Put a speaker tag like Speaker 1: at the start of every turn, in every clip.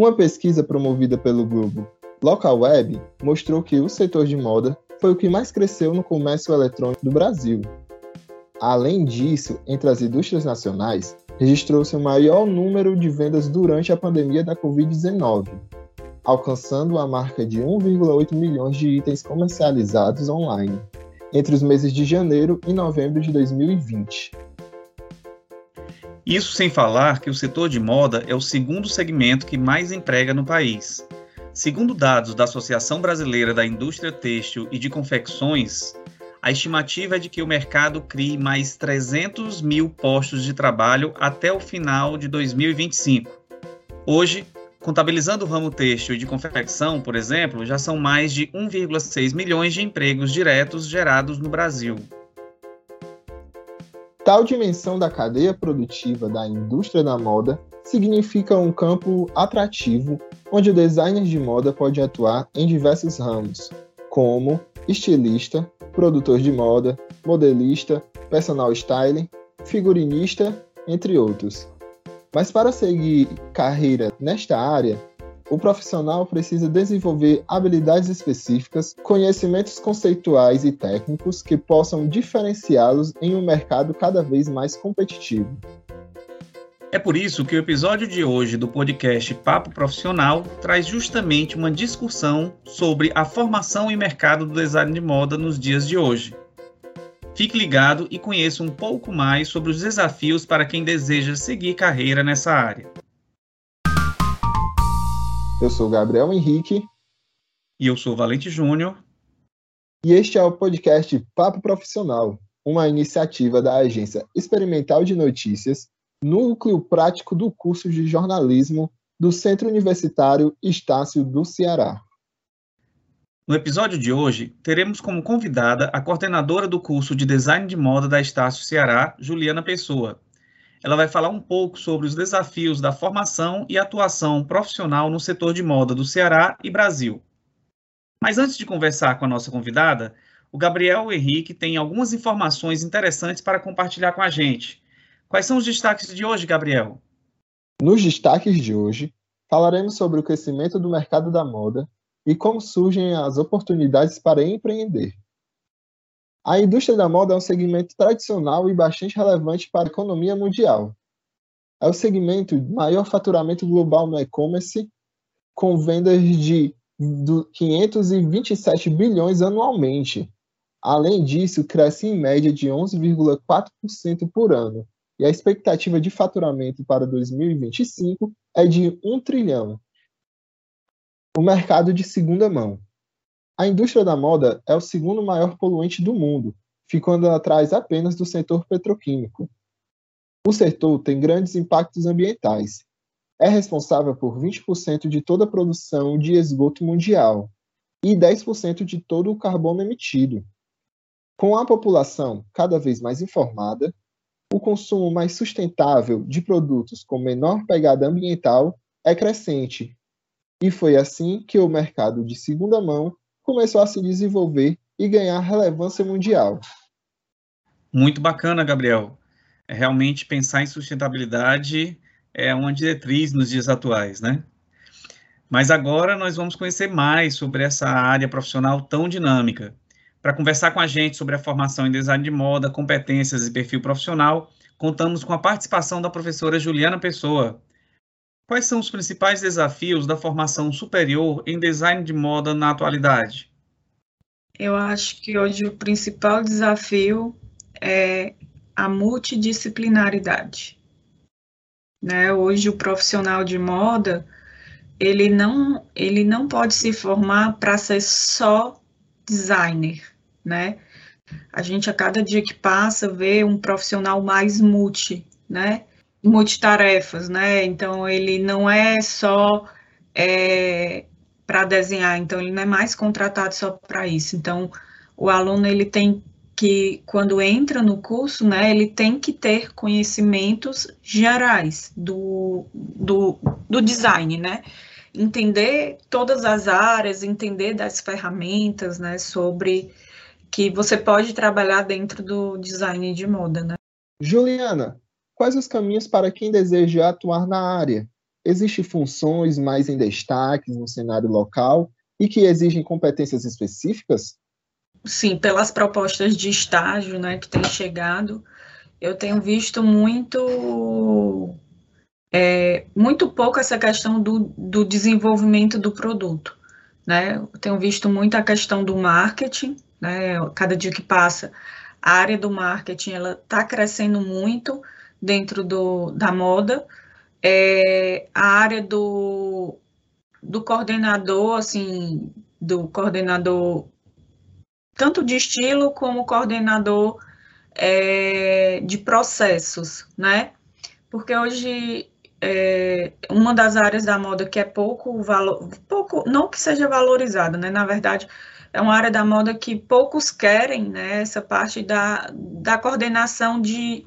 Speaker 1: Uma pesquisa promovida pelo Globo Local Web mostrou que o setor de moda foi o que mais cresceu no comércio eletrônico do Brasil. Além disso, entre as indústrias nacionais, registrou-se o maior número de vendas durante a pandemia da Covid-19, alcançando a marca de 1,8 milhões de itens comercializados online entre os meses de janeiro e novembro de 2020.
Speaker 2: Isso sem falar que o setor de moda é o segundo segmento que mais emprega no país. Segundo dados da Associação Brasileira da Indústria Têxtil e de Confecções, a estimativa é de que o mercado crie mais 300 mil postos de trabalho até o final de 2025. Hoje, contabilizando o ramo têxtil e de confecção, por exemplo, já são mais de 1,6 milhões de empregos diretos gerados no Brasil.
Speaker 1: Tal dimensão da cadeia produtiva da indústria da moda significa um campo atrativo onde o designer de moda pode atuar em diversos ramos, como estilista, produtor de moda, modelista, personal styling, figurinista, entre outros. Mas para seguir carreira nesta área, o profissional precisa desenvolver habilidades específicas, conhecimentos conceituais e técnicos que possam diferenciá-los em um mercado cada vez mais competitivo.
Speaker 2: É por isso que o episódio de hoje do podcast Papo Profissional traz justamente uma discussão sobre a formação e mercado do design de moda nos dias de hoje. Fique ligado e conheça um pouco mais sobre os desafios para quem deseja seguir carreira nessa área.
Speaker 1: Eu sou Gabriel Henrique.
Speaker 2: E eu sou Valente Júnior.
Speaker 1: E este é o podcast Papo Profissional, uma iniciativa da Agência Experimental de Notícias núcleo prático do curso de jornalismo do Centro Universitário Estácio do Ceará.
Speaker 2: No episódio de hoje, teremos como convidada a coordenadora do curso de Design de Moda da Estácio Ceará, Juliana Pessoa. Ela vai falar um pouco sobre os desafios da formação e atuação profissional no setor de moda do Ceará e Brasil. Mas antes de conversar com a nossa convidada, o Gabriel Henrique tem algumas informações interessantes para compartilhar com a gente. Quais são os destaques de hoje, Gabriel?
Speaker 1: Nos destaques de hoje, falaremos sobre o crescimento do mercado da moda e como surgem as oportunidades para empreender. A indústria da moda é um segmento tradicional e bastante relevante para a economia mundial. É o segmento de maior faturamento global no e-commerce, com vendas de 527 bilhões anualmente. Além disso, cresce em média de 11,4% por ano, e a expectativa de faturamento para 2025 é de 1 trilhão. O mercado de segunda mão. A indústria da moda é o segundo maior poluente do mundo, ficando atrás apenas do setor petroquímico. O setor tem grandes impactos ambientais. É responsável por 20% de toda a produção de esgoto mundial e 10% de todo o carbono emitido. Com a população cada vez mais informada, o consumo mais sustentável de produtos com menor pegada ambiental é crescente. E foi assim que o mercado de segunda mão começou a se desenvolver e ganhar relevância mundial.
Speaker 2: Muito bacana, Gabriel. É, realmente pensar em sustentabilidade é uma diretriz nos dias atuais, né? Mas agora nós vamos conhecer mais sobre essa área profissional tão dinâmica. Para conversar com a gente sobre a formação em design de moda, competências e perfil profissional, contamos com a participação da professora Juliana Pessoa. Quais são os principais desafios da formação superior em design de moda na atualidade?
Speaker 3: Eu acho que hoje o principal desafio é a multidisciplinaridade. Né? Hoje o profissional de moda ele não ele não pode se formar para ser só designer, né? A gente, a cada dia que passa, vê um profissional mais multi, né? Multitarefas, né? Então, ele não é só é, para desenhar, então, ele não é mais contratado só para isso. Então, o aluno, ele tem que, quando entra no curso, né, ele tem que ter conhecimentos gerais do, do, do design, né? entender todas as áreas, entender das ferramentas, né, sobre que você pode trabalhar dentro do design de moda, né?
Speaker 1: Juliana, quais os caminhos para quem deseja atuar na área? existem funções mais em destaque no cenário local e que exigem competências específicas?
Speaker 3: Sim, pelas propostas de estágio né, que têm chegado, eu tenho visto muito, é, muito pouco essa questão do, do desenvolvimento do produto. Né? Eu tenho visto muito a questão do marketing, né? cada dia que passa, a área do marketing ela está crescendo muito dentro do, da moda. É, a área do, do coordenador, assim, do coordenador tanto de estilo como coordenador é, de processos, né? Porque hoje é, uma das áreas da moda que é pouco valor, pouco, não que seja valorizada, né? Na verdade, é uma área da moda que poucos querem, né? Essa parte da, da coordenação de,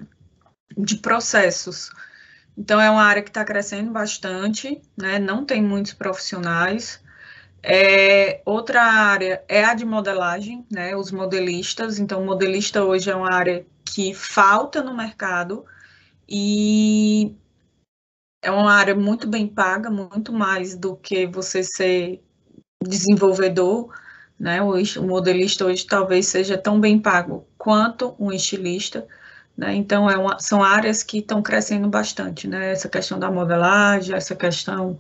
Speaker 3: de processos. Então, é uma área que está crescendo bastante, né? Não tem muitos profissionais. É, outra área é a de modelagem, né? Os modelistas. Então, modelista hoje é uma área que falta no mercado e é uma área muito bem paga, muito mais do que você ser desenvolvedor, né? O, modelista hoje talvez seja tão bem pago quanto um estilista, né? Então é uma, são áreas que estão crescendo bastante, né? Essa questão da modelagem, essa questão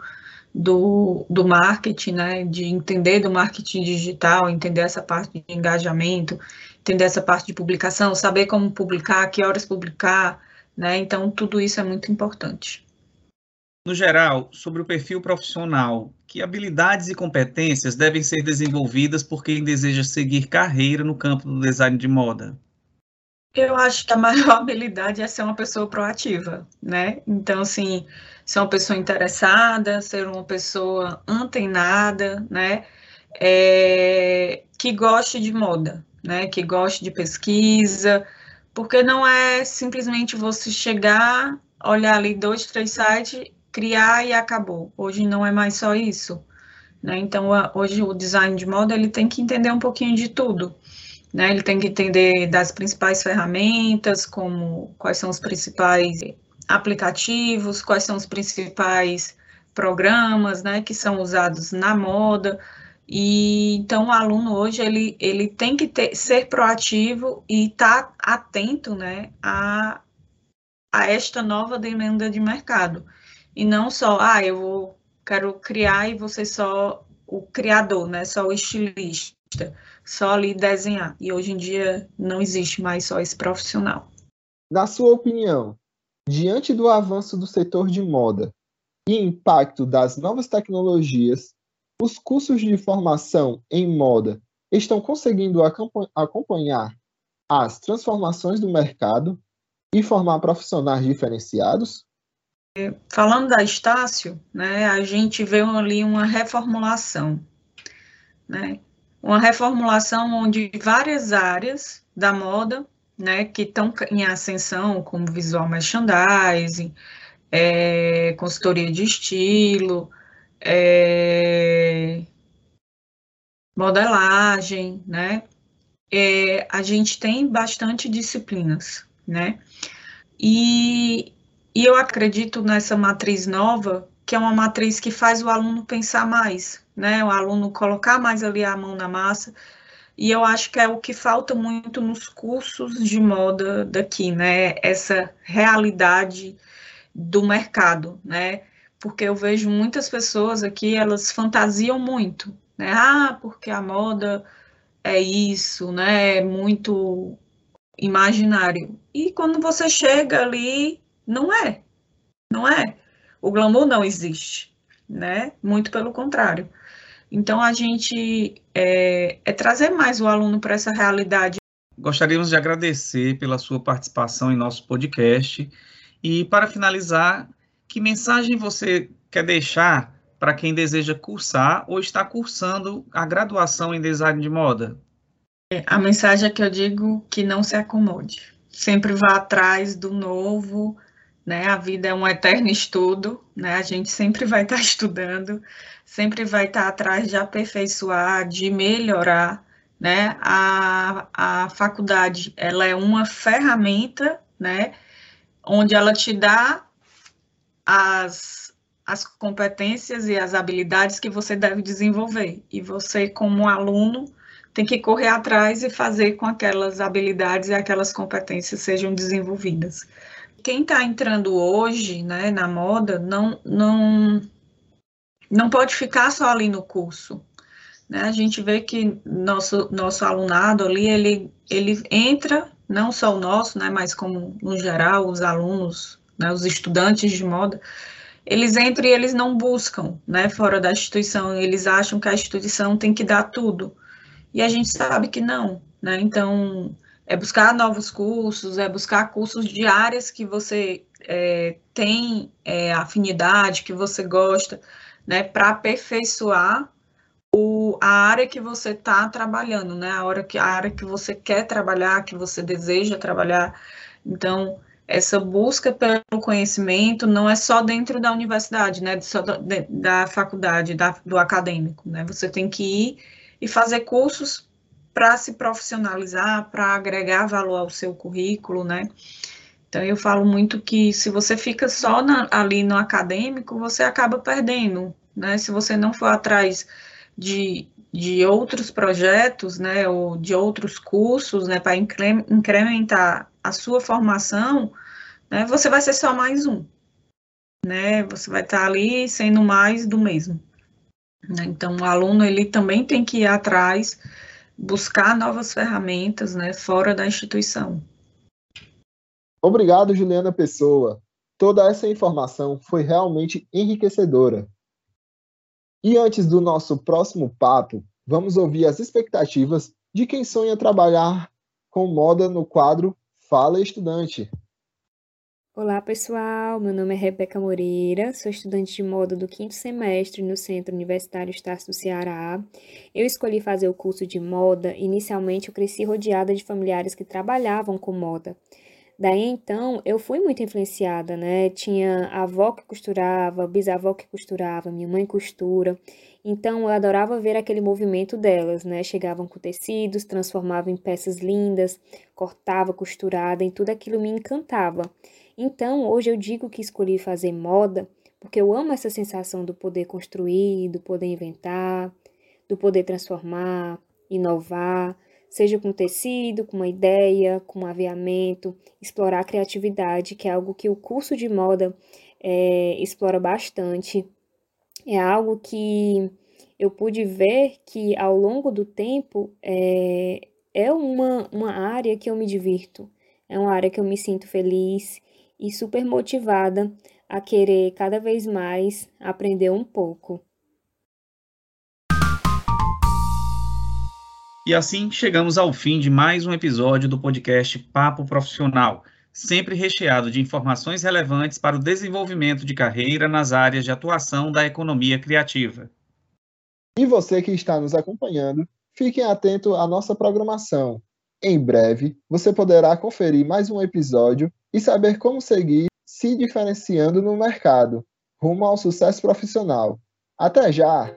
Speaker 3: do, do marketing, né? De entender do marketing digital, entender essa parte de engajamento, entender essa parte de publicação, saber como publicar, que horas publicar, né? Então tudo isso é muito importante
Speaker 2: no geral, sobre o perfil profissional, que habilidades e competências devem ser desenvolvidas por quem deseja seguir carreira no campo do design de moda?
Speaker 3: Eu acho que a maior habilidade é ser uma pessoa proativa, né? Então, assim, ser uma pessoa interessada, ser uma pessoa antenada, né? É, que goste de moda, né? Que goste de pesquisa, porque não é simplesmente você chegar, olhar ali dois, três sites criar e acabou. Hoje não é mais só isso. Né? Então, hoje o design de moda ele tem que entender um pouquinho de tudo. Né? Ele tem que entender das principais ferramentas, como quais são os principais aplicativos, quais são os principais programas né, que são usados na moda. E então o aluno hoje ele, ele tem que ter, ser proativo e estar tá atento né, a, a esta nova demanda de mercado e não só, ah, eu vou, quero criar e você só o criador, né? Só o estilista, só ali desenhar. E hoje em dia não existe mais só esse profissional.
Speaker 1: Na sua opinião, diante do avanço do setor de moda e impacto das novas tecnologias, os cursos de formação em moda estão conseguindo acompanhar as transformações do mercado e formar profissionais diferenciados?
Speaker 3: falando da Estácio, né, a gente vê ali uma reformulação, né, uma reformulação onde várias áreas da moda, né, que estão em ascensão, como visual merchandising, é, consultoria de estilo, é, modelagem, né, é, a gente tem bastante disciplinas, né, e e eu acredito nessa matriz nova, que é uma matriz que faz o aluno pensar mais, né? O aluno colocar mais ali a mão na massa. E eu acho que é o que falta muito nos cursos de moda daqui, né? Essa realidade do mercado, né? Porque eu vejo muitas pessoas aqui, elas fantasiam muito, né? Ah, porque a moda é isso, né? É muito imaginário. E quando você chega ali, não é. Não é. O glamour não existe, né? Muito pelo contrário. Então, a gente é, é trazer mais o aluno para essa realidade.
Speaker 2: Gostaríamos de agradecer pela sua participação em nosso podcast. E, para finalizar, que mensagem você quer deixar para quem deseja cursar ou está cursando a graduação em design de moda?
Speaker 3: A mensagem é que eu digo que não se acomode. Sempre vá atrás do novo, né? A vida é um eterno estudo, né? A gente sempre vai estar tá estudando, sempre vai estar tá atrás de aperfeiçoar, de melhorar, né? A, a faculdade, ela é uma ferramenta, né? Onde ela te dá as, as competências e as habilidades que você deve desenvolver. E você, como aluno, tem que correr atrás e fazer com aquelas habilidades e aquelas competências sejam desenvolvidas. Quem está entrando hoje, né, na moda, não, não, não pode ficar só ali no curso. Né? A gente vê que nosso, nosso alunado ali, ele, ele entra, não só o nosso, né, mas como no geral, os alunos, né, os estudantes de moda, eles entram e eles não buscam, né, fora da instituição, eles acham que a instituição tem que dar tudo. E a gente sabe que não, né? Então, é buscar novos cursos, é buscar cursos de áreas que você é, tem é, afinidade, que você gosta, né, para aperfeiçoar o, a área que você está trabalhando, né, a, hora que, a área que você quer trabalhar, que você deseja trabalhar. Então, essa busca pelo conhecimento não é só dentro da universidade, né, só da, da faculdade, da, do acadêmico, né, você tem que ir e fazer cursos para se profissionalizar, para agregar valor ao seu currículo, né, então eu falo muito que se você fica só na, ali no acadêmico, você acaba perdendo, né, se você não for atrás de, de outros projetos, né, ou de outros cursos, né, para incrementar a sua formação, né, você vai ser só mais um, né, você vai estar ali sendo mais do mesmo. Né, então, o aluno, ele também tem que ir atrás, buscar novas ferramentas, né, fora da instituição.
Speaker 1: Obrigado, Juliana Pessoa. Toda essa informação foi realmente enriquecedora. E antes do nosso próximo papo, vamos ouvir as expectativas de quem sonha trabalhar com moda no quadro Fala Estudante.
Speaker 4: Olá, pessoal. Meu nome é Rebeca Moreira, sou estudante de moda do quinto semestre no Centro Universitário Estácio do Ceará. Eu escolhi fazer o curso de moda. Inicialmente, eu cresci rodeada de familiares que trabalhavam com moda. Daí então eu fui muito influenciada, né? Tinha avó que costurava, bisavó que costurava, minha mãe costura. Então eu adorava ver aquele movimento delas, né? Chegavam com tecidos, transformavam em peças lindas, cortava, costurada, e tudo aquilo me encantava. Então hoje eu digo que escolhi fazer moda porque eu amo essa sensação do poder construir, do poder inventar, do poder transformar, inovar seja com tecido, com uma ideia, com um aviamento, explorar a criatividade, que é algo que o curso de moda é, explora bastante. É algo que eu pude ver que ao longo do tempo é, é uma, uma área que eu me divirto, é uma área que eu me sinto feliz e super motivada a querer cada vez mais aprender um pouco.
Speaker 2: E assim chegamos ao fim de mais um episódio do podcast Papo Profissional, sempre recheado de informações relevantes para o desenvolvimento de carreira nas áreas de atuação da economia criativa.
Speaker 1: E você que está nos acompanhando, fiquem atento à nossa programação. Em breve, você poderá conferir mais um episódio e saber como seguir se diferenciando no mercado, rumo ao sucesso profissional. Até já!